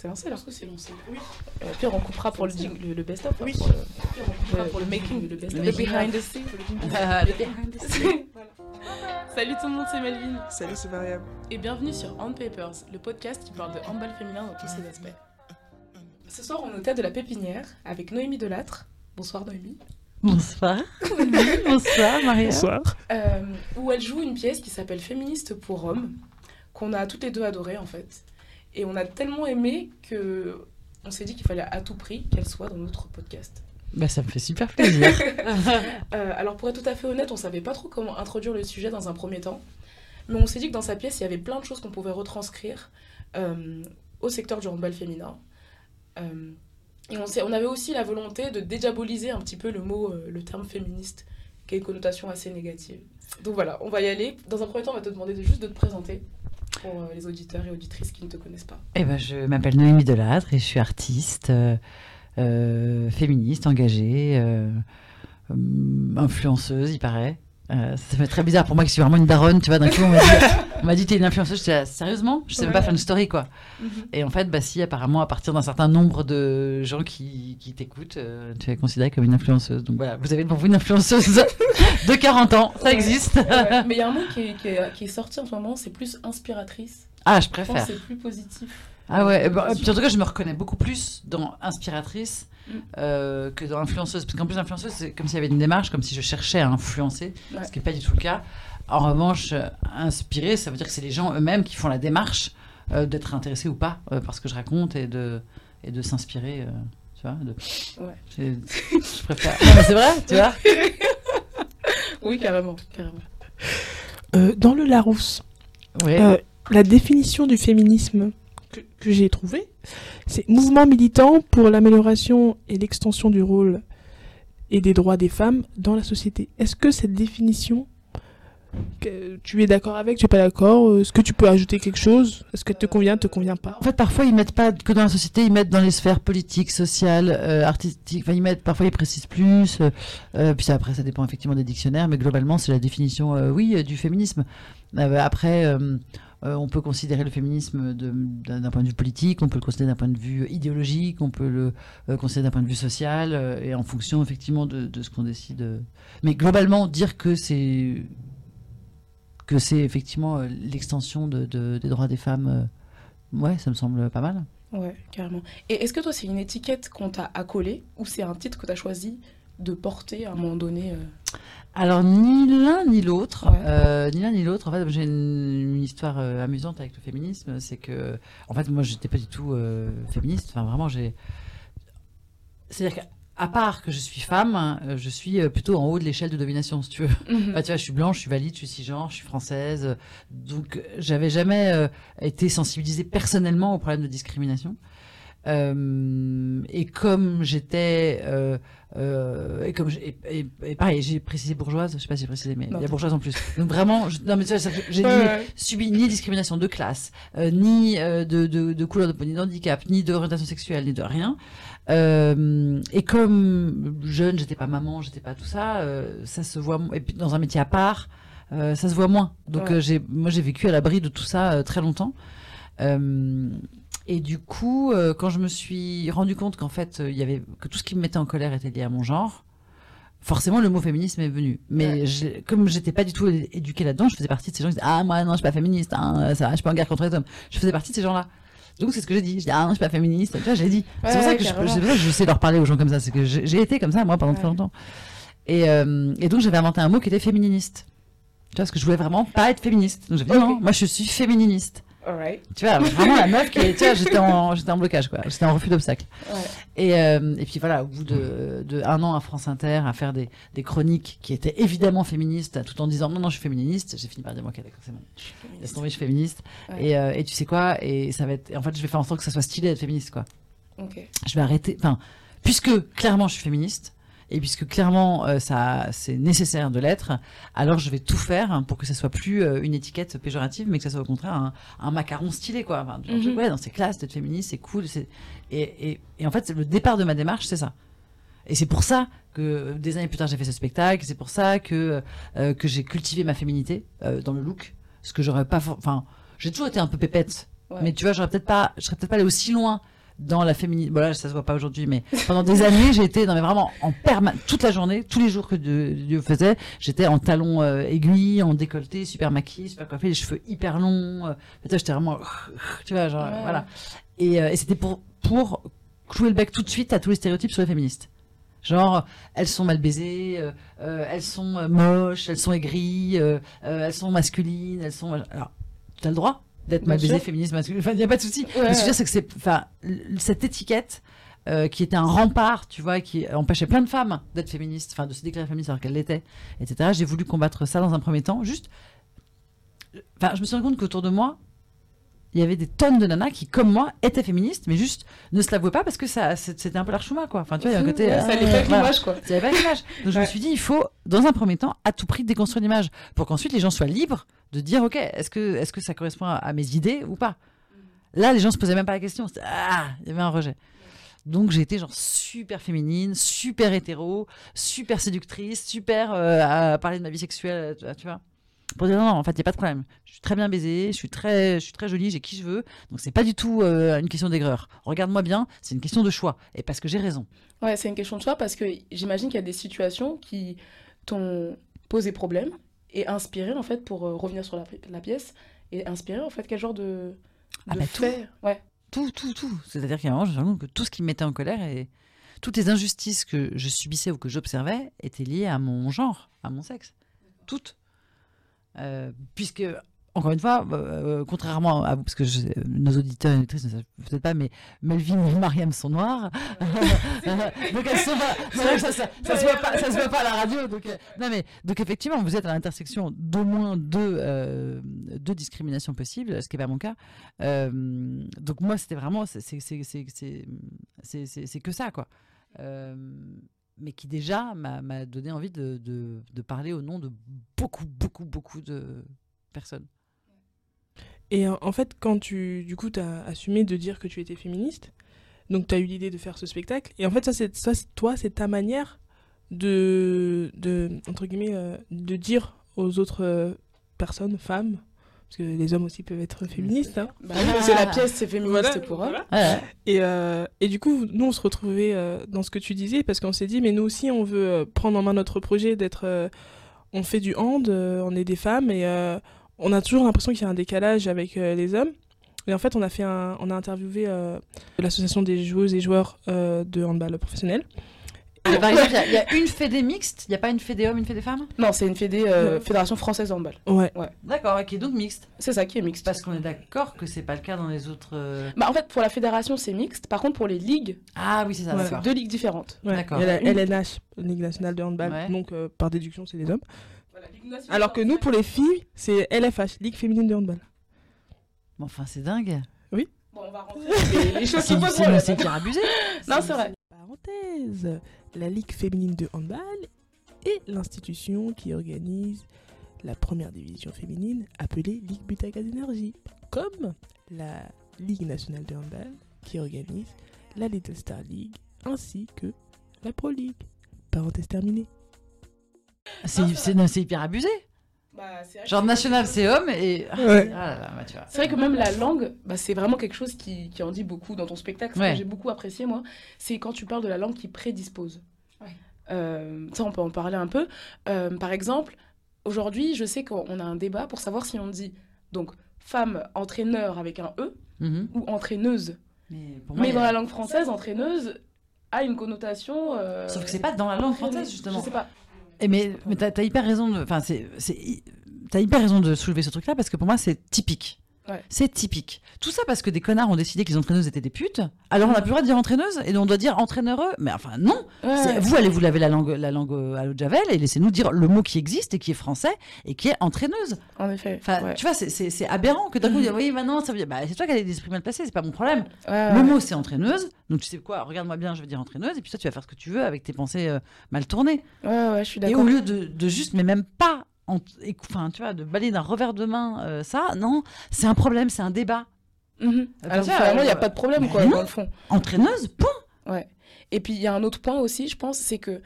C'est lancé là Parce que c'est lancé. Oui. Euh, Puis on coupera pour le, jing- le, le best-of. Oui. Pour le, On coupera pour le making, le best le behind the scenes. Ah, Le behind the scenes. Salut tout le monde, c'est Melvin. Salut, c'est Mariam. Et bienvenue sur Hand Papers, le podcast qui parle de handball féminin dans tous ses aspects. Ce soir, on est au tête de la pépinière avec Noémie Delattre. Bonsoir Noémie. Bonsoir. Bonsoir, Maria. Bonsoir. Euh, où elle joue une pièce qui s'appelle Féministe pour Rome, qu'on a toutes les deux adorée en fait. Et on a tellement aimé que on s'est dit qu'il fallait à tout prix qu'elle soit dans notre podcast. Bah, ça me fait super plaisir. Euh, alors pour être tout à fait honnête, on savait pas trop comment introduire le sujet dans un premier temps, mais on s'est dit que dans sa pièce, il y avait plein de choses qu'on pouvait retranscrire euh, au secteur du handball féminin. Euh, et on, avait aussi la volonté de dédiaboliser un petit peu le mot, le terme féministe, qui a une connotation assez négative. Donc voilà, on va y aller. Dans un premier temps, on va te demander de, juste de te présenter pour euh, les auditeurs et auditrices qui ne te connaissent pas. Eh ben, je m'appelle Noémie Deladre et je suis artiste, euh, euh, féministe, engagée, influenceuse, il paraît. Euh, ça fait très bizarre pour moi que je suis vraiment une daronne, tu vois. D'un coup, on m'a dit, on m'a dit t'es une influenceuse. J'étais sérieusement? Je sais même pas faire une story, quoi. Et en fait, bah si, apparemment, à partir d'un certain nombre de gens qui, qui t'écoutent, euh, tu es considérée comme une influenceuse. Donc voilà, vous avez pour vous une influenceuse de 40 ans, ça Ouais. existe. Ouais, mais il y a un mot qui est, qui est- qui est sorti en ce moment, c'est plus inspiratrice. Ah, je préfère. c'est plus positif. Ah ouais, bah, puis en tout cas, je me reconnais beaucoup plus dans inspiratrice Mm. euh, que dans influenceuse. Parce qu'en plus, influenceuse, c'est comme s'il y avait une démarche, comme si je cherchais à influencer, Ouais. ce qui n'est pas du tout le cas. En revanche, inspirer, ça veut dire que c'est les gens eux-mêmes qui font la démarche euh, d'être intéressés ou pas euh, par ce que je raconte et de, et de s'inspirer. euh, tu vois de... Ouais. C'est- Je préfère. C'est vrai, tu vois Oui, carrément, carrément. Euh, dans le Larousse, Ouais. euh, la définition du féminisme que, j'ai trouvée, c'est mouvement militant pour l'amélioration et l'extension du rôle et des droits des femmes dans la société. Est-ce que cette définition, que tu es d'accord avec, tu es pas d'accord euh, Est-ce que tu peux ajouter quelque chose? Est-ce que te convient, te convient pas? En fait, parfois, ils mettent pas que dans la société, ils mettent dans les sphères politiques, sociales, euh, artistiques. Enfin, ils mettent, parfois, ils précisent plus. euh, euh, puis ça, après, ça dépend effectivement des dictionnaires, mais globalement, c'est la définition, euh, oui, euh, du féminisme. Euh, après, euh, on peut considérer le féminisme d'un point de vue politique, on peut le considérer d'un point de vue idéologique, on peut le euh, considérer d'un point de vue social, euh, et en fonction effectivement de, ce qu'on décide. Mais globalement, dire que c'est que c'est effectivement l'extension de, de- des droits des femmes. Ouais, ça me semble pas mal. Ouais, carrément. Et est-ce que toi, c'est une étiquette qu'on t'a accolée ou c'est un titre que tu as choisi de porter à un moment donné euh Alors, ni l'un ni l'autre, Ouais. euh, ni l'un ni l'autre. En fait, j'ai une, une histoire euh, amusante avec le féminisme. C'est que, en fait, moi, j'étais pas du tout euh, féministe. Enfin, vraiment, j'ai. C'est-à-dire qu'à part que je suis femme, hein, je suis plutôt en haut de l'échelle de domination, si tu veux. Bah, tu vois, je suis blanche, je suis valide, je suis cisgenre, je suis française. Donc, j'avais jamais été sensibilisée personnellement au problème de discrimination. Euh, et comme j'étais. euh, euh, et comme j'ai- et, et- et pareil, j'ai précisé bourgeoise, je sais pas si j'ai précisé, mais Non, il y a bourgeoise en plus. Donc vraiment, je- non mais j'ai Ouais, subi ni discrimination de classe, euh, ni euh, de, de, de couleur de peau, ni d'handicap, ni d'orientation sexuelle, ni de rien. Et comme jeune, j'étais pas maman, j'étais pas tout ça, ça se voit. Et puis dans un métier à part, ça se voit moins. Donc Ouais. j'ai, moi j'ai vécu à l'abri de tout ça très longtemps. Euh, et du coup, euh, quand je me suis rendu compte qu'en fait, euh, il y avait que tout ce qui me mettait en colère était lié à mon genre, forcément le mot féminisme est venu. Mais Ouais. comme j'étais pas du tout éduquée là-dedans, je faisais partie de ces gens qui disaient ah moi non je suis pas féministe, hein, ça va, je suis pas en guerre contre les hommes. Je faisais partie de ces gens-là. Donc c'est ce que j'ai dit. Je dis ah non je suis pas féministe. Tu vois, j'ai dit. Ouais, c'est pour ça que je, carrément. c'est pour ça que je sais leur parler aux gens comme ça. C'est que j'ai été comme ça moi pendant très longtemps. Et, euh, et donc j'avais inventé un mot qui était fémininiste. Tu vois, parce que je voulais vraiment pas être féministe. Donc j'ai dit Ok. non, moi je suis fémininiste. Alright. Tu vois, vraiment la meuf qui est, tu vois, j'étais en, j'étais en blocage, quoi. J'étais en refus d'obstacle. Ouais. Et, euh, et puis voilà, au bout de, de un an à France Inter, à faire des, des chroniques qui étaient évidemment féministes, tout en disant non, non, je suis féministe, j'ai fini par dire, ok, d'accord, c'est bon. Laisse tomber, je suis féministe. Ouais. Et, euh, et tu sais quoi, et ça va être, en fait, je vais faire en sorte que ça soit stylé d'être féministe, quoi. Ok. Je vais arrêter, enfin, puisque clairement je suis féministe, et puisque clairement euh, ça c'est nécessaire de l'être, alors je vais tout faire hein, pour que ça soit plus euh, une étiquette péjorative, mais que ça soit au contraire un, un macaron stylé quoi. Enfin, Mhm. Ouais, dans c'est classe d'être féministe, c'est cool. Et, et, et en fait, le départ de ma démarche, c'est ça. Et c'est pour ça que des années plus tard j'ai fait ce spectacle. C'est pour ça que euh, que j'ai cultivé ma féminité euh, dans le look, ce que j'aurais pas. Enfin, j'ai toujours été un peu pépette Ouais. Mais tu vois, j'aurais peut-être pas, je serais peut-être pas allé aussi loin dans la féminine. Bon là, ça se voit pas aujourd'hui, mais pendant des années, été, non mais vraiment en permanence, toute la journée, tous les jours que Dieu, faisait, j'étais en talons euh, aiguilles, en décolleté, super maquillée, super coiffée, les cheveux hyper longs. euh, j'étais vraiment, tu vois, genre Ouais. voilà. Et, euh, et c'était pour pour clouer le bec tout de suite à tous les stéréotypes sur les féministes. Genre, elles sont mal baisées, euh, euh, elles sont moches, elles sont aigries, euh, euh, elles sont masculines, elles sont. Alors, tu as le droit d'être Bien mal féministe, masculine. Enfin, il n'y a pas de souci. Ouais, Mais ce que je veux dire, c'est que c'est, enfin, cette étiquette euh, qui était un rempart, tu vois, qui empêchait plein de femmes d'être féministes, enfin, de se déclarer féministes alors qu'elles l'étaient, etc. J'ai voulu combattre ça dans un premier temps. Juste, enfin, je me suis rendu compte qu'autour de moi, il y avait des tonnes de nanas qui, comme moi, étaient féministes, mais juste ne se l'avouaient pas parce que ça, c'était un peu l'archouma, quoi. Enfin, tu vois, il y a un côté. Ouais, ça ah, allait pas voilà. l'image, quoi. Ça avait pas l'image. Donc je me suis dit, il faut, dans un premier temps, à tout prix déconstruire l'image pour qu'ensuite les gens soient libres de dire, ok, est-ce que, est-ce que ça correspond à, mes idées ou pas? Là, les gens se posaient même pas la question. Ah, il y avait un rejet. Donc j'ai été genre super féminine, super hétéro, super séductrice, super euh, à parler de ma vie sexuelle, tu vois. Pour dire non, non, en fait, il n'y a pas de problème. Je suis très bien baisée, je suis très, je suis très jolie, j'ai qui je veux. Donc c'est pas du tout euh, une question d'aigreur. Regarde-moi bien, c'est une question de choix. Et parce que j'ai raison. Ouais, c'est une question de choix parce que j'imagine qu'il y a des situations qui t'ont posé problème et inspiré en fait pour euh, revenir sur la, la pièce et inspiré en fait quel genre de, Ah de bah, tout. Ouais. Tout, tout, tout. C'est-à-dire qu'à un moment, je me suis rendu compte que tout ce qui me mettait en colère et toutes les injustices que je subissais ou que j'observais étaient liées à mon genre, à mon sexe. Toutes. Euh, puisque, encore une fois, euh, contrairement à vous, parce que je- nos auditeurs et auditrices ne savent peut-être pas, mais Melvin et Mariam sont noirs. donc elles sont pas. ça, ça, ça se voit pas, ça se voit pas à la radio. Donc, euh, non mais donc effectivement, vous êtes à l'intersection d'au moins deux, euh, deux discriminations possibles, ce qui n'est pas mon cas. Euh, donc moi, c'était vraiment, c'est que ça, quoi. Mais qui déjà m'a donné envie de, parler au nom de beaucoup, beaucoup, beaucoup de personnes. Et en fait, quand tu, du coup, as assumé de dire que tu étais féministe, donc tu as eu l'idée de faire ce spectacle, et en fait, ça, c'est- toi, c'est ta manière de, de entre guillemets, euh, de dire aux autres euh, personnes, femmes, parce que les hommes aussi peuvent être féministes, hein. Bah que la pièce c'est féministe Voilà, pour eux. voilà. Et, euh, et du coup, nous, on se retrouvait euh, dans ce que tu disais, parce qu'on s'est dit, mais nous aussi, on veut euh, prendre en main notre projet d'être... euh, on fait du hand, euh, on est des femmes, et euh, on a toujours l'impression qu'il y a un décalage avec euh, les hommes. Et en fait, on a, fait un, on a interviewé euh, l'association des joueuses et joueurs euh, de handball professionnel. Et par exemple, il y a- il y, a une fédé mixte, il n'y a pas une fédé homme, une fédé femme? Non, c'est une fédé, euh, Ouais. Fédération Française de Handball. Ouais. D'accord, qui est donc mixte. C'est ça qui est mixte. Parce qu'on est d'accord que c'est pas le cas dans les autres. euh, Bah, en fait, pour la fédération, c'est mixte. Par contre, pour les ligues, Ah oui, c'est ça, Ouais. c'est deux ligues différentes. ouais. D'accord. Il y a la Une- LNH, Ligue nationale de handball, Ouais. donc euh, par déduction, c'est les hommes. Alors que nous, pour les filles, c'est LFH, Ligue féminine de handball. Bon, enfin, c'est dingue. Bon, on va rentrer. les, les choses se posent c'est- abusé. Non, c'est vrai. Parenthèse, la Ligue féminine de handball est l'institution qui organise la première division féminine appelée Ligue Butagaz Énergie, comme la Ligue nationale de handball qui organise la Little Star League ainsi que la Pro League. Parenthèse terminée. C'est hyper abusé. Bah, Genre national, c'est homme et. Ah Ouais. là là, bah. C'est vrai que même la langue, bah, c'est vraiment quelque chose qui, qui en dit beaucoup dans ton spectacle. Ce que j'ai beaucoup apprécié, moi, c'est quand tu parles de la langue qui prédispose. Ouais. Euh, ça, on peut en parler un peu. Euh, par exemple, aujourd'hui, je sais qu'on a un débat pour savoir si on dit donc femme entraîneur avec un E Mhm. ou entraîneuse. Mais, pour moi, Mais il y dans a- la langue française, entraîneuse a une connotation. euh, Sauf que c'est pas dans la langue française, justement. Je sais pas. Et mais t'as as hyper raison de. Enfin, c'est. c'est- T'as hyper raison de soulever ce truc-là parce que pour moi, c'est typique. Ouais. C'est typique. Tout ça parce que des connards ont décidé que les entraîneuses étaient des putes. Alors on n'a plus le droit de dire entraîneuse et on doit dire entraîneureux. Mais enfin, non. Ouais. Vous allez vous laver la langue, la langue à l'eau de Javel et laissez-nous dire le mot qui existe et qui est français et qui est entraîneuse. En effet. Enfin, ouais. tu vois, c'est- aberrant que d'un coup, Mhm. dire, oui, maintenant, ça veut dire, bah, c'est toi qui as des esprits mal placés, c'est pas mon problème. Le mot, c'est entraîneuse. Donc, tu sais quoi, regarde-moi bien, je vais dire entraîneuse. Et puis, toi, tu vas faire ce que tu veux avec tes pensées euh, mal tournées. Ouais, ouais, je suis Et d'accord. au lieu de, de juste, mais même pas, en- enfin, tu vois, de balayer d'un revers de main euh, ça, non, c'est un problème, c'est un débat. Finalement, il n'y a euh, pas de problème, quoi, non. dans le fond. Entraîneuse, point. Ouais. Et puis il y a un autre point aussi, je pense, c'est que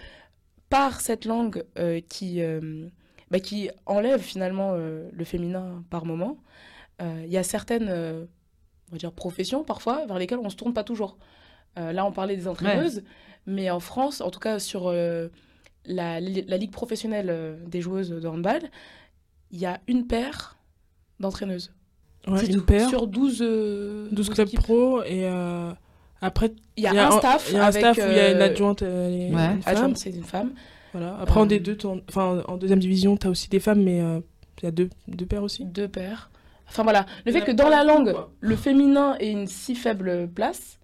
par cette langue euh, qui, euh, bah, qui enlève finalement le féminin par moment, il y a certaines on va dire, professions parfois vers lesquelles on ne se tourne pas toujours. Là, on parlait des entraîneuses, mais en France, en tout cas sur la, la ligue professionnelle euh, des joueuses de handball, il y a une paire d'entraîneuses. Ouais, une paire, Sur 12, euh, 12 12 clubs équipes. pro et euh, après Il y a, un staff il y a un avec staff où il y a une euh, adjointe, euh, et Ouais. une femme. adjointe, c'est une femme. Voilà. Après en Euh, D2, t'en- enfin en deuxième division, t'as aussi des femmes, mais euh, il y a deux, deux paires aussi. deux paires. Enfin voilà, le fait que dans la langue, quoi. le féminin ait une si faible place,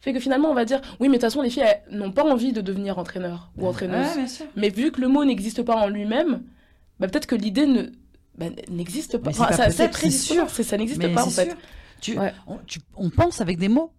fait que finalement on va dire, oui mais de toute façon les filles elles n'ont pas envie de devenir entraîneur ou entraîneuse. Ouais, bien sûr. Mais vu que le mot n'existe pas en lui-même, bah, peut-être que l'idée ne bah, n'existe pas. Enfin, pas ça, prédisposant, sûr. c'est- ça n'existe Mais pas en fait. sûr. Tu, Ouais. on, tu- on pense avec des mots.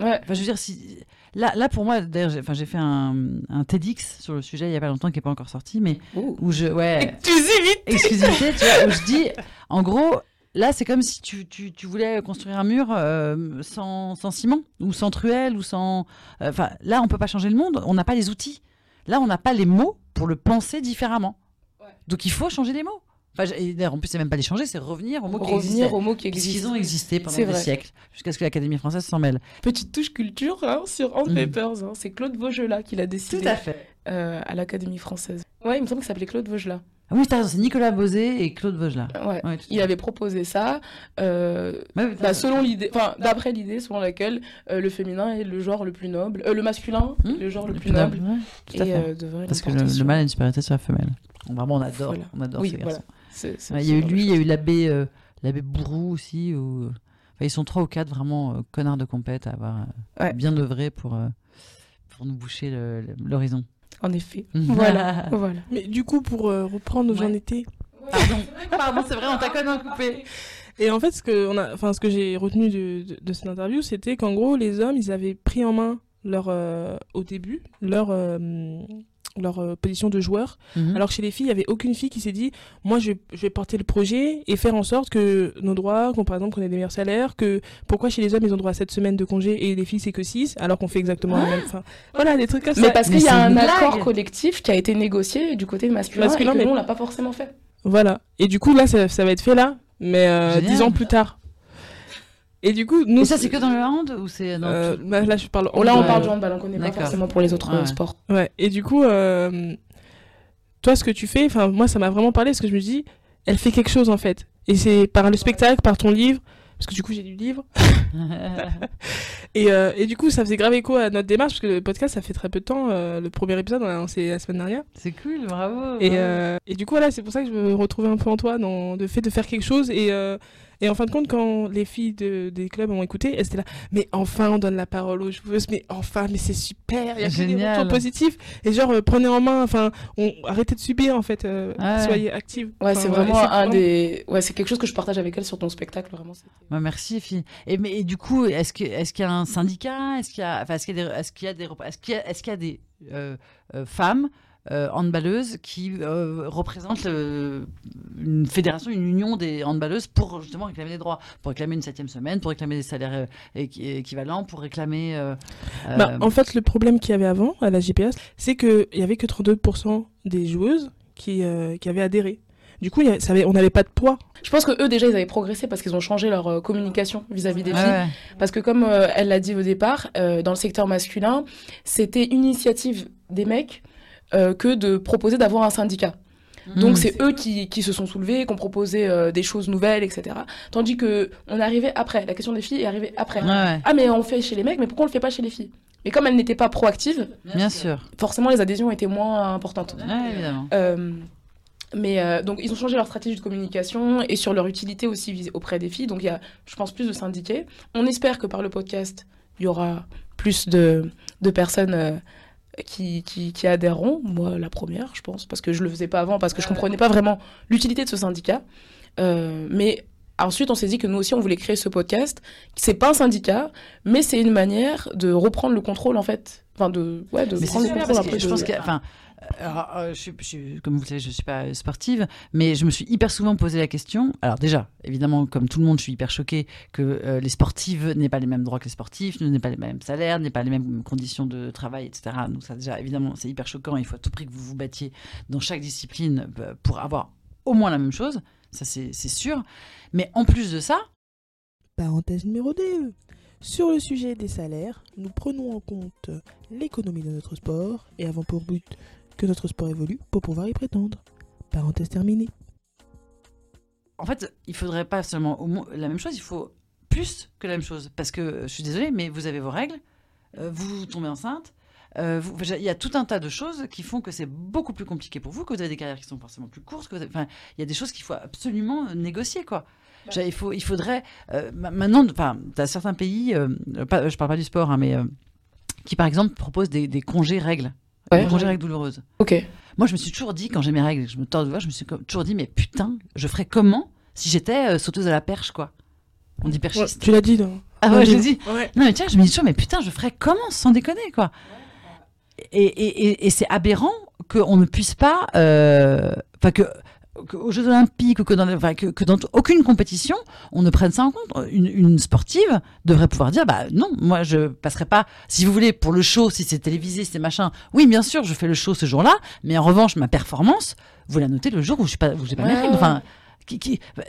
Ouais. Enfin, je veux dire, si... là, là, pour moi, d'ailleurs, j'ai enfin, j'ai fait un, un TEDx sur le sujet il y a pas longtemps qui n'est pas encore sorti, mais Ouh. où je. Ouais. Exclusivité exclusivité, tu vois, où je dis, en gros, là, c'est comme si tu, tu, tu voulais construire un mur euh, sans, sans ciment, ou sans truelle, ou sans. euh, Enfin, là, on peut pas changer le monde, on n'a pas les outils. Là, on n'a pas les mots pour le penser différemment. Ouais. Donc, il faut changer les mots. Enfin, en plus, c'est même pas les changer, c'est revenir aux mots qui Revenir existaient. aux mots qui existent. ont existé pendant des siècles, jusqu'à ce que l'Académie française s'en mêle. Petite touche culture hein, sur Hand Mm. Papers. hein. C'est Claude Vaugelas qui l'a décidé fait. euh, à l'Académie française. Ouais, il me semble qu'il s'appelait Claude Vaugelas. Ah oui, c'est Nicolas Bosé et Claude Vaugelas. Ouais. Ouais, tout à Il avait proposé ça, euh, Ouais, bah, selon l'idée, enfin d'après l'idée selon laquelle euh, le féminin est le genre le plus noble, euh, le masculin est le genre le, Le plus noble, ouais, tout à et fait. euh, Parce que le, mâle a une supériorité sur la femelle. On- Vraiment, on adore, Voilà. on adore Oui, ces voilà. garçons. Il ce y a eu lui, il y a eu l'abbé euh, l'abbé Bourrou aussi. Où... Enfin, ils sont trois ou quatre vraiment euh, connards de compète à avoir euh, Ouais. bien œuvré pour, euh, pour nous boucher l'horizon. En effet. Voilà, voilà. Mais du coup, pour euh, reprendre où j'en Ouais. étais. Pardon, pardon, c'est vrai, on t'a connu coupé. Et en fait, ce que, on a, enfin, ce que j'ai retenu de, de, de cette interview, c'était qu'en gros, les hommes, ils avaient pris en main leur, euh, au début leur, euh, leur euh, position de joueur. Mhm. Alors que chez les filles, il n'y avait aucune fille qui s'est dit Moi, je vais, je vais porter le projet et faire en sorte que nos droits, qu'on, par exemple, qu'on ait des meilleurs salaires, que pourquoi chez les hommes, ils ont droit à 7 semaines de congé et les filles, c'est que 6, alors qu'on fait exactement la même. Enfin, voilà, des trucs comme Mais ça. parce Mais qu'il y a un une accord blague. collectif qui a été négocié du côté masculin, Masculin, et que mais- nous on l'a pas forcément fait. Voilà. Et du coup, là, ça, ça va être fait là, mais euh. 10 ans plus tard. Et du coup, nous. Et ça, c'est que dans le hand ou c'est dans euh, tout- bah, là, je parle. Oh, là on euh, parle du handball, on connaît pas forcément pour les autres Ouais, euh, ouais. sports. Ouais, et du coup, euh, toi, ce que tu fais, enfin, moi, ça m'a vraiment parlé, parce que je me dis, elle fait quelque chose, en fait. Et c'est par le spectacle, par ton livre, parce que du coup, j'ai le livre. Et, euh, et du coup, ça faisait grave écho à notre démarche, parce que le podcast, ça fait très peu de temps. euh, le premier épisode, on l'a lancé la semaine dernière. c'est cool, bravo. Et, euh, et du coup, voilà, c'est pour ça que je me retrouvais un peu en toi, dans le fait de faire quelque chose. Et, euh, et en fin de compte, quand les filles de- des clubs ont écouté, elles étaient là, mais enfin, on donne la parole aux joueuses, mais enfin, mais c'est super, il y a que des retours positifs. Et genre, euh, prenez en main, enfin, on, arrêtez de subir, en fait, euh, Ouais. soyez actives. Ouais, c'est vraiment un des. Ouais, c'est quelque chose que je partage avec elle sur ton spectacle, vraiment. Ouais, merci, fille. Et, mais, et du coup, est-ce qu'il y a un syndicat? Est-ce qu'il y a, enfin, est-ce qu'il y a des, est-ce qu'il y a des, est-ce qu'il y a, est-ce qu'il y a des euh, euh, femmes handballeuses qui euh, représentent le- une fédération, une union des handballeuses pour justement réclamer des droits, pour réclamer une septième semaine, pour réclamer des salaires euh, équi- équivalents, pour réclamer. euh, Bah, euh, en fait, le problème qu'il y avait avant à la GPS, c'est qu'il y avait que 32% des joueuses qui, euh, qui avaient adhéré. Du coup, il y avait- ça avait- on n'avait pas de poids. Je pense que eux déjà ils avaient progressé parce qu'ils ont changé leur euh, communication vis-à-vis des ouais, filles. ouais. Parce que comme euh, elle l'a dit au départ, euh, dans le secteur masculin, c'était une initiative des mecs euh, que de proposer d'avoir un syndicat. Donc Mm. c'est eux qui, qui se sont soulevés, qui ont proposé euh, des choses nouvelles, etc. Tandis que on est arrivé après. La question des filles est arrivée après. Ouais, ouais, Ah mais on le fait chez les mecs, mais pourquoi on le fait pas chez les filles? Mais comme elles n'étaient pas proactives, bien sûr. forcément les adhésions étaient moins importantes. Ouais, évidemment. Euh, mais euh, donc ils ont changé leur stratégie de communication et sur leur utilité aussi auprès des filles. Donc il y a, je pense, plus de syndiqués. On espère que par le podcast, il y aura plus de, de personnes euh, qui, qui, qui adhéreront. Moi, la première, je pense, parce que je le faisais pas avant, parce que je comprenais pas vraiment l'utilité de ce syndicat. Euh, mais ensuite, on s'est dit que nous aussi, on voulait créer ce podcast. C'est pas un syndicat, mais c'est une manière de reprendre le contrôle, en fait. Enfin, de, ouais, de Mais prendre le contrôle parce un que peu je de- pense que, enfin, alors, euh, je suis- comme vous le savez, je suis pas sportive, mais je me suis hyper souvent posé la question. Alors déjà, évidemment, comme tout le monde, je suis hyper choquée que euh, les sportives n'aient pas les mêmes droits que les sportifs, n'aient pas les mêmes salaires, n'aient pas les mêmes conditions de travail, etc. Donc ça, déjà, évidemment, c'est hyper choquant. Il faut à tout prix que vous vous battiez dans chaque discipline euh, pour avoir au moins la même chose. Ça, c'est sûr. Mais en plus de ça, Parenthèse numéro 2. Sur le sujet des salaires, nous prenons en compte l'économie de notre sport et avons pour but que notre sport évolue pour pouvoir y prétendre. Parenthèse terminée. En fait, il faudrait pas seulement au moins la même chose, il faut plus que la même chose. Parce que je suis désolée, mais vous avez vos règles, euh, vous tombez enceinte. euh, vous- il y a tout un tas de choses qui font que c'est beaucoup plus compliqué pour vous, que vous avez des carrières qui sont forcément plus courtes. Que vous avez- enfin, il y a des choses qu'il faut absolument négocier, quoi. Dire, Il, faut, il faudrait. euh, ma- maintenant, enfin, tu as certains pays, euh, pas, je parle pas du sport, hein, mais euh, qui par exemple proposent des, des congés règles. Ouais. Congés règles douloureuses. Ok. Moi, je me suis toujours dit, quand j'ai mes règles, je me tords de voir, je me suis toujours dit, mais putain, je ferais comment si j'étais euh, sauteuse à la perche, quoi? On dit perchiste. tu l'as dit, non? Ah ouais, je l'ai dit. Ouais. Non, mais tiens, je me dis toujours, mais putain, je ferais comment sans déconner, quoi? Et, et, et, et c'est aberrant qu'on ne puisse pas. euh, Enfin, que. Que aux Jeux Olympiques ou que dans, enfin, que, que dans aucune compétition, on ne prenne ça en compte. Une, une sportive devrait pouvoir dire bah non, moi je passerai pas. Si vous voulez, pour le show, si c'est télévisé, si c'est machin, oui, bien sûr, je fais le show ce jour-là, mais en revanche, ma performance, vous la notez le jour où je suis pas, où j'ai pas mes règles. Enfin, qui, qui, euh,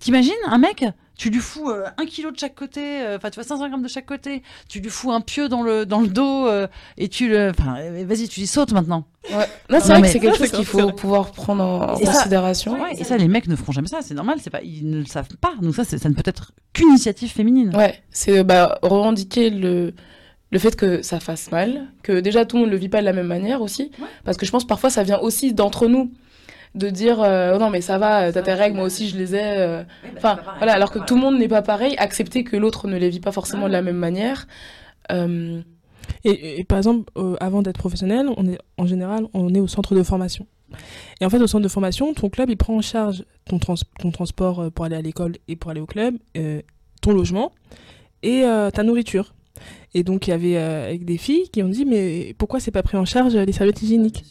T'imagines un mec, tu lui fous euh, un kilo de chaque côté, euh, enfin tu vois 500 grammes de chaque côté, tu lui fous un pieu dans le dans le dos euh, et tu le, enfin euh, vas-y tu lui sautes maintenant. Ouais. Non, c'est vrai mais- que c'est quelque chose qu'il faut pouvoir prendre en, Et ça- considération. Ouais, et ça les mecs ne feront jamais ça, c'est normal, c'est pas ils ne le savent pas. Donc ça c'est- ça ne peut être qu'une initiative féminine. Ouais, c'est bah, revendiquer le, le fait que ça fasse mal, que déjà tout le monde ne le vit pas de la même manière aussi, parce que je pense parfois ça vient aussi d'entre nous, de dire euh, Oh non mais ça va, t'as tes règles, moi aussi je les ai. euh. Enfin voilà, alors que tout le monde n'est pas pareil, accepter que l'autre ne les vit pas forcément de la même manière. Euh, Et, et par exemple, euh, avant d'être professionnel, on est, en général, on est au centre de formation. Et en fait, au centre de formation, ton club, il prend en charge ton, trans- ton transport euh, pour aller à l'école et pour aller au club, euh, ton logement et euh, ta nourriture. Et donc, il y avait euh, avec des filles qui ont dit, mais pourquoi c'est pas pris en charge euh, les serviettes hygiéniques?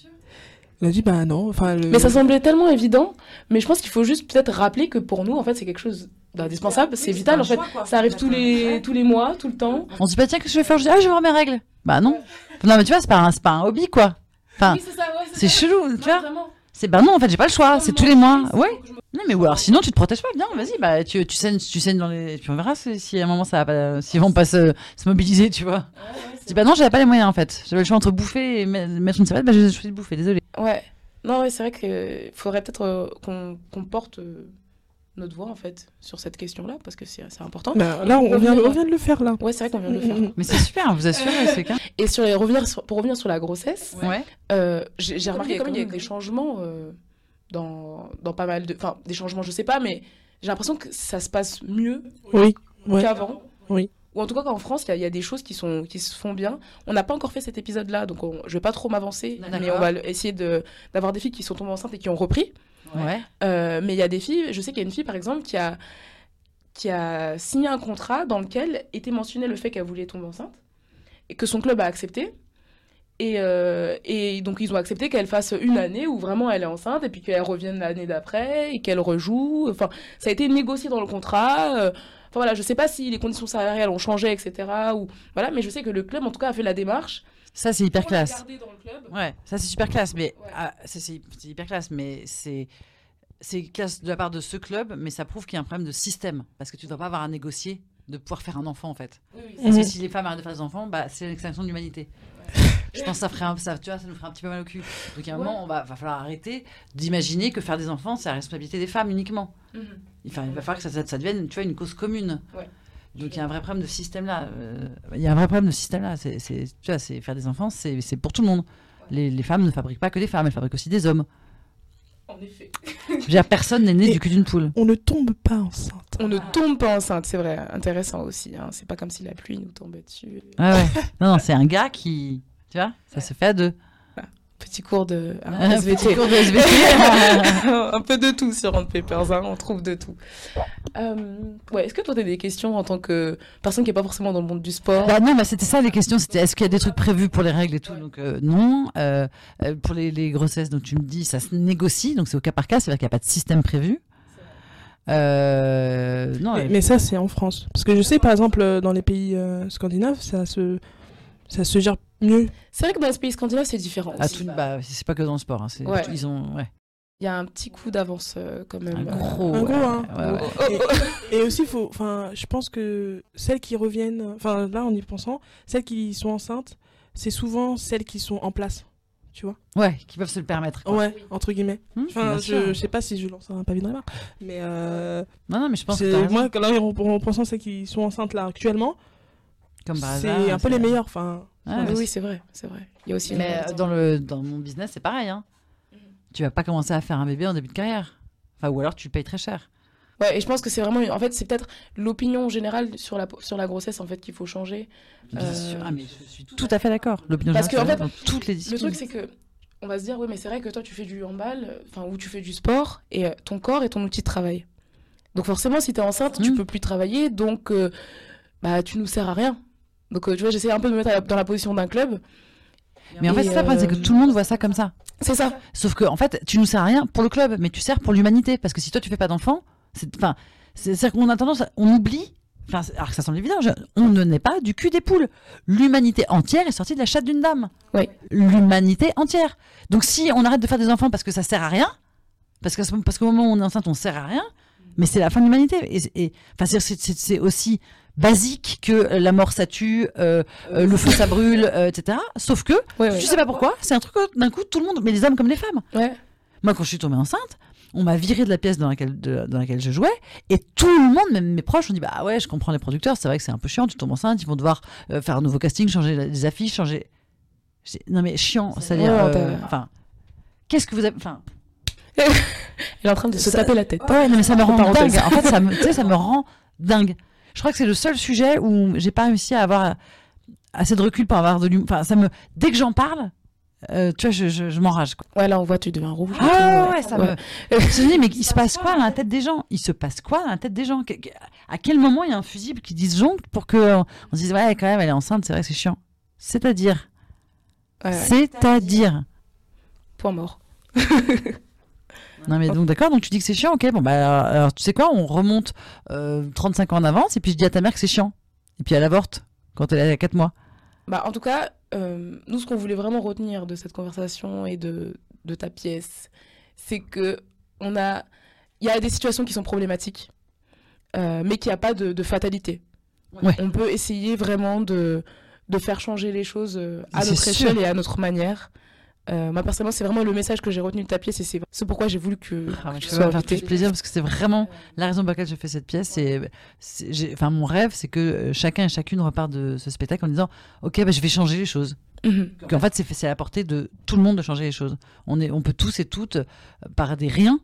On a dit, bah non. Enfin, le- Mais ça semblait tellement évident, mais je pense qu'il faut juste peut-être rappeler que pour nous, en fait, c'est quelque chose d'indispensable, c'est vital, en fait. Ça arrive tous les, tous les mois, tout le temps. On se dit pas tiens que je vais faire? Aujourd'hui Ah je vais voir mes règles. Bah non. Non mais tu vois c'est pas un, c'est pas un hobby quoi. Enfin c'est ça, ouais, c'est ça. chelou Non, tu vois. vraiment. C'est bah non en fait j'ai pas le choix. C'est tous les mois. Ouais. Non mais ou alors sinon tu te protèges pas bien. Vas-y bah tu tu saignes tu saignes dans les. Puis on verra si, si à un moment ça va pas s'ils vont pas se, se mobiliser tu vois. Je c'est dis bah non j'avais pas les moyens en fait. J'avais le choix entre bouffer et me- mettre une serviette. Bah j'ai choisi de bouffer désolé. Ouais. Non, ouais, c'est vrai qu'il faudrait peut-être euh, qu'on qu'on porte euh, notre voix, en fait, sur cette question-là, parce que c'est important. Bah, là, on vient, on vient de le faire, là. Ouais, c'est vrai qu'on vient de le faire. Mais c'est super vous assurez c'est quand Et sur les, revenir sur- pour revenir sur la grossesse, Ouais. euh, j'ai remarqué il y a comme il y a quand des changements euh, dans, dans pas mal de... Enfin, des changements, je sais pas, mais j'ai l'impression que ça se passe mieux Oui, qu'avant. Oui. Ou en tout cas qu'en France, il y, a- il y a des choses qui, sont, qui se font bien. On n'a pas encore fait cet épisode-là, donc on- je vais pas trop m'avancer, mais on va essayer de- d'avoir des filles qui sont tombées enceintes et qui ont repris. Ouais. Euh, mais il y a des filles, je sais qu'il y a une fille par exemple qui a, qui a signé un contrat dans lequel était mentionné le fait qu'elle voulait tomber enceinte et que son club a accepté. Et, euh, et donc ils ont accepté qu'elle fasse une année où vraiment elle est enceinte et puis qu'elle revienne l'année d'après et qu'elle rejoue. Enfin, ça a été négocié dans le contrat. euh, Enfin voilà, je sais pas si les conditions salariales ont changé, etc. Ou voilà, mais je sais que le club en tout cas a fait la démarche. Ça c'est hyper classe. garder dans le club. Ouais, ça c'est super classe, mais Ouais. ah, c'est hyper classe, mais c'est c'est classe de la part de ce club, mais ça prouve qu'il y a un problème de système parce que tu ne dois pas avoir à négocier de pouvoir faire un enfant en fait. Parce que Mhm. si les femmes arrêtent de faire des enfants, bah, c'est l'extinction de l'humanité. Je pense que ça ferait un, ça, tu vois, ça nous ferait un petit peu mal au cul. Donc, à un Ouais. moment, on va, va falloir arrêter d'imaginer que faire des enfants, c'est la responsabilité des femmes uniquement. Mhm. Enfin, il va falloir que ça, ça, ça devienne, tu vois, une cause commune. Ouais. Donc, il y a un vrai problème de système là. Euh, Il y a un vrai problème de système là. C'est, tu vois, c'est faire des enfants, c'est, c'est pour tout le monde. Les, les femmes ne fabriquent pas que des femmes, elles fabriquent aussi des hommes. En effet. Je veux dire, personne n'est né Et- du cul d'une poule. On ne tombe pas enceinte. On ne tombe pas enceinte, c'est vrai, intéressant aussi. Hein. C'est pas comme si la pluie nous tombait dessus. Ouais, ouais. Non, non, c'est un gars qui. Tu vois, ça se fait à deux. Petit cours de hein, Un SVT. petit cours de SVT. un peu de tout sur Rand Papers, hein, on trouve de tout. Euh, ouais, Est-ce que toi, tu as des questions en tant que personne qui n'est pas forcément dans le monde du sport? Bah non, bah c'était ça les questions. C'était est-ce qu'il y a des trucs prévus pour les règles et tout? Donc euh, non. Euh, pour les, les grossesses, donc tu me dis, ça se négocie. Donc c'est au cas par cas. C'est-à-dire qu'il n'y a pas de système prévu. Euh, non. Mais, mais ça, c'est en France. Parce que je sais, par exemple, dans les pays euh, scandinaves, ça se, ça se gère mieux. C'est vrai que dans les pays scandinaves, c'est différent. à aussi. tout, bah, c'est pas que dans le sport. hein, c'est- Ouais. Ils ont. Ouais. il y a un petit coup d'avance euh, quand même. Un gros. Un gros, ouais, hein. ouais, ouais. Et aussi, faut, enfin, je pense que celles qui reviennent, enfin là en y pensant, celles qui sont enceintes, c'est souvent celles qui sont en place, tu vois. Ouais, qui peuvent se le permettre. quoi. Ouais, entre guillemets. Hmm, Enfin, je, je sais pas si je lance un pavé dans la mais euh, Non, non, mais je pense que moi, quand là, en, en pensant à celles qui sont enceintes là actuellement, c'est un peu les meilleurs. Enfin, Oui, mais oui, c'est vrai, c'est vrai. Il y a aussi. Mais euh, dans, le, dans mon business, c'est pareil. Hein. Tu vas pas commencer à faire un bébé en début de carrière. Enfin, ou alors tu payes très cher. Ouais, et je pense que c'est vraiment. En fait, c'est peut-être l'opinion générale sur la, sur la grossesse en fait qu'il faut changer. Bien Euh, sûr. Ah, mais je suis tout à fait d'accord. L'opinion Parce que, en générale, fait, dans toutes les Le disciplines. truc, c'est que. On va se dire, oui, mais c'est vrai que toi, tu fais du handball, enfin, ou tu fais du sport, et euh, ton corps est ton outil de travail. Donc, forcément, si t'es enceinte, tu Mm. peux plus travailler, donc, euh, bah, tu nous sers à rien. Donc, euh, tu vois, j'essaie un peu de me mettre dans la position d'un club. Mais en fait, c'est ça, problème, c'est que euh, tout le monde voit ça comme ça. C'est ça. Sauf que, en fait, tu nous sers à rien pour le club, mais tu sers pour l'humanité. Parce que si toi, tu fais pas d'enfant, c'est, enfin, c'est, c'est-à-dire qu'on a tendance, à- on oublie. Enfin, alors que ça semble évident, je- on ne naît pas du cul des poules. L'humanité entière est sortie de la chatte d'une dame. Oui. L'humanité entière. Donc si on arrête de faire des enfants parce que ça sert à rien, parce, que, parce qu'au moment où on est enceinte, on sert à rien, mais c'est la fin de l'humanité. Et, et- enfin, c'est, aussi basique que euh, la mort ça tue, euh, euh, le feu ça brûle, euh, etc. Sauf que, Ouais, ouais. je sais pas pourquoi, c'est un truc euh, d'un coup tout le monde, mais les hommes comme les femmes. Ouais. Moi, quand je suis tombée enceinte, on m'a viré de la pièce dans laquelle, de- dans laquelle je jouais, et tout le monde, même mes proches, ont dit Bah ouais, je comprends les producteurs, c'est vrai que c'est un peu chiant, tu tombes enceinte, ils vont devoir euh, faire un nouveau casting, changer les affiches, changer. Non, mais chiant, c'est-à-dire. Euh, Enfin. Qu'est-ce que vous avez. Enfin. Elle est en train de se Ça- taper la tête. Ouais, non, mais ça me rend dingue. En fait, ça me, tu sais, ça me rend dingue. Je crois que c'est le seul sujet où j'ai pas réussi à avoir assez de recul pour avoir de l'humour. Enfin, ça me. Dès que j'en parle, euh, tu vois, je, je, je m'enrage. quoi. Ouais, là, on voit, tu deviens rouge. Ah tout, ouais, ouais, ça Ouais. me. Je me dis, mais il se passe quoi dans la tête des gens? Il se passe quoi dans la tête des gens? À quel moment il y a un fusible qui disjoncte pour que euh, on se dise, ouais, quand même, elle est enceinte, c'est vrai que c'est chiant. C'est-à-dire? Ouais, ouais. C'est-à-dire? Point mort. Non mais donc d'accord, donc tu dis que c'est chiant, ok, bon bah alors, tu sais quoi, on remonte euh, 35 ans en avance et puis je dis à ta mère que c'est chiant. Et puis elle avorte quand elle a 4 mois. Bah, en tout cas, euh, nous, ce qu'on voulait vraiment retenir de cette conversation et de, de ta pièce, c'est que on a, il y a des situations qui sont problématiques, euh, mais qu'il n'y a pas de, de fatalité. Ouais. On peut essayer vraiment de, de faire changer les choses euh, à notre sûr. échelle et à notre manière. Euh, moi, personnellement, c'est vraiment le message que j'ai retenu de ta pièce et c'est ce pourquoi j'ai voulu que, Ah, que je sois faire plus plaisir parce que c'est vraiment la raison pour laquelle je fais cette pièce. C'est- j'ai- enfin mon rêve, c'est que euh, chacun et chacune repart de ce spectacle en disant, ok, bah, je vais changer les choses. Mhm. Qu'en fait, c'est, fait- c'est à la portée de tout le monde de changer les choses. On est, on peut tous et toutes, euh, par des riens,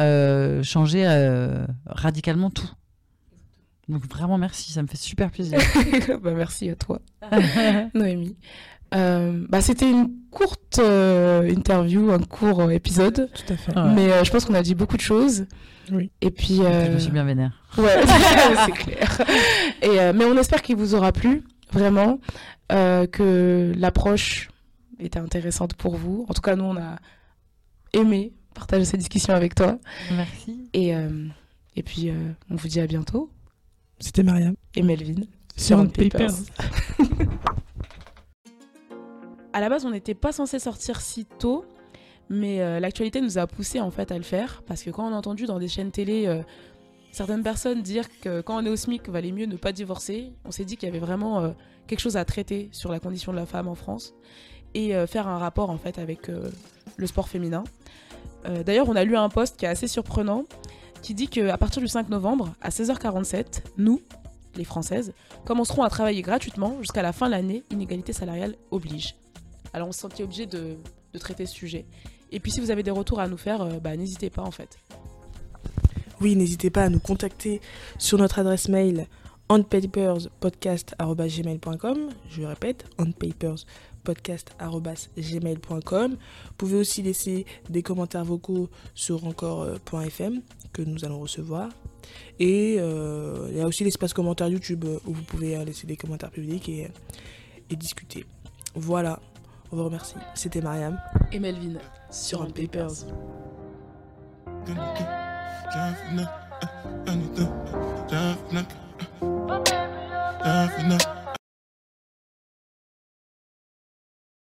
euh, changer euh, radicalement tout. Donc vraiment merci, ça me fait super plaisir. bah, merci à toi. Noémie. Euh, bah, C'était une courte euh, interview, un court euh, épisode, tout à fait. Ah ouais. mais euh, je pense qu'on a dit beaucoup de choses. Oui. Et puis, Je euh, me suis bien vénère. ouais, c'est clair. Et, euh, mais on espère qu'il vous aura plu, vraiment, euh, que l'approche était intéressante pour vous. En tout cas, nous, on a aimé partager cette discussion avec toi. Merci. Et, euh, et puis, euh, on vous dit à bientôt. C'était Mariam. Et Melvin. Sur On On Papers. À la base, on n'était pas censé sortir si tôt, mais euh, l'actualité nous a poussé en fait à le faire parce que quand on a entendu dans des chaînes télé euh, certaines personnes dire que quand on est au SMIC, valait mieux ne pas divorcer, on s'est dit qu'il y avait vraiment euh, quelque chose à traiter sur la condition de la femme en France et faire un rapport en fait avec le sport féminin. D'ailleurs, on a lu un post qui est assez surprenant qui dit qu'à partir du 5 novembre à 16h47, nous, les Françaises, commenceront à travailler gratuitement jusqu'à la fin de l'année, inégalité salariale oblige. Alors on se sentit obligé de, de traiter ce sujet. Et puis si vous avez des retours à nous faire, euh, bah, n'hésitez pas en fait. Oui, n'hésitez pas à nous contacter sur notre adresse mail onpaperspodcast.gmail.com Je répète, onpaperspodcast.gmail.com Vous pouvez aussi laisser des commentaires vocaux sur encore.fm que nous allons recevoir. Et euh, il y a aussi l'espace commentaire YouTube euh, où vous pouvez laisser des commentaires publics et discuter. Voilà, on vous remercie. C'était Mariam Et Melvin sur On Papers.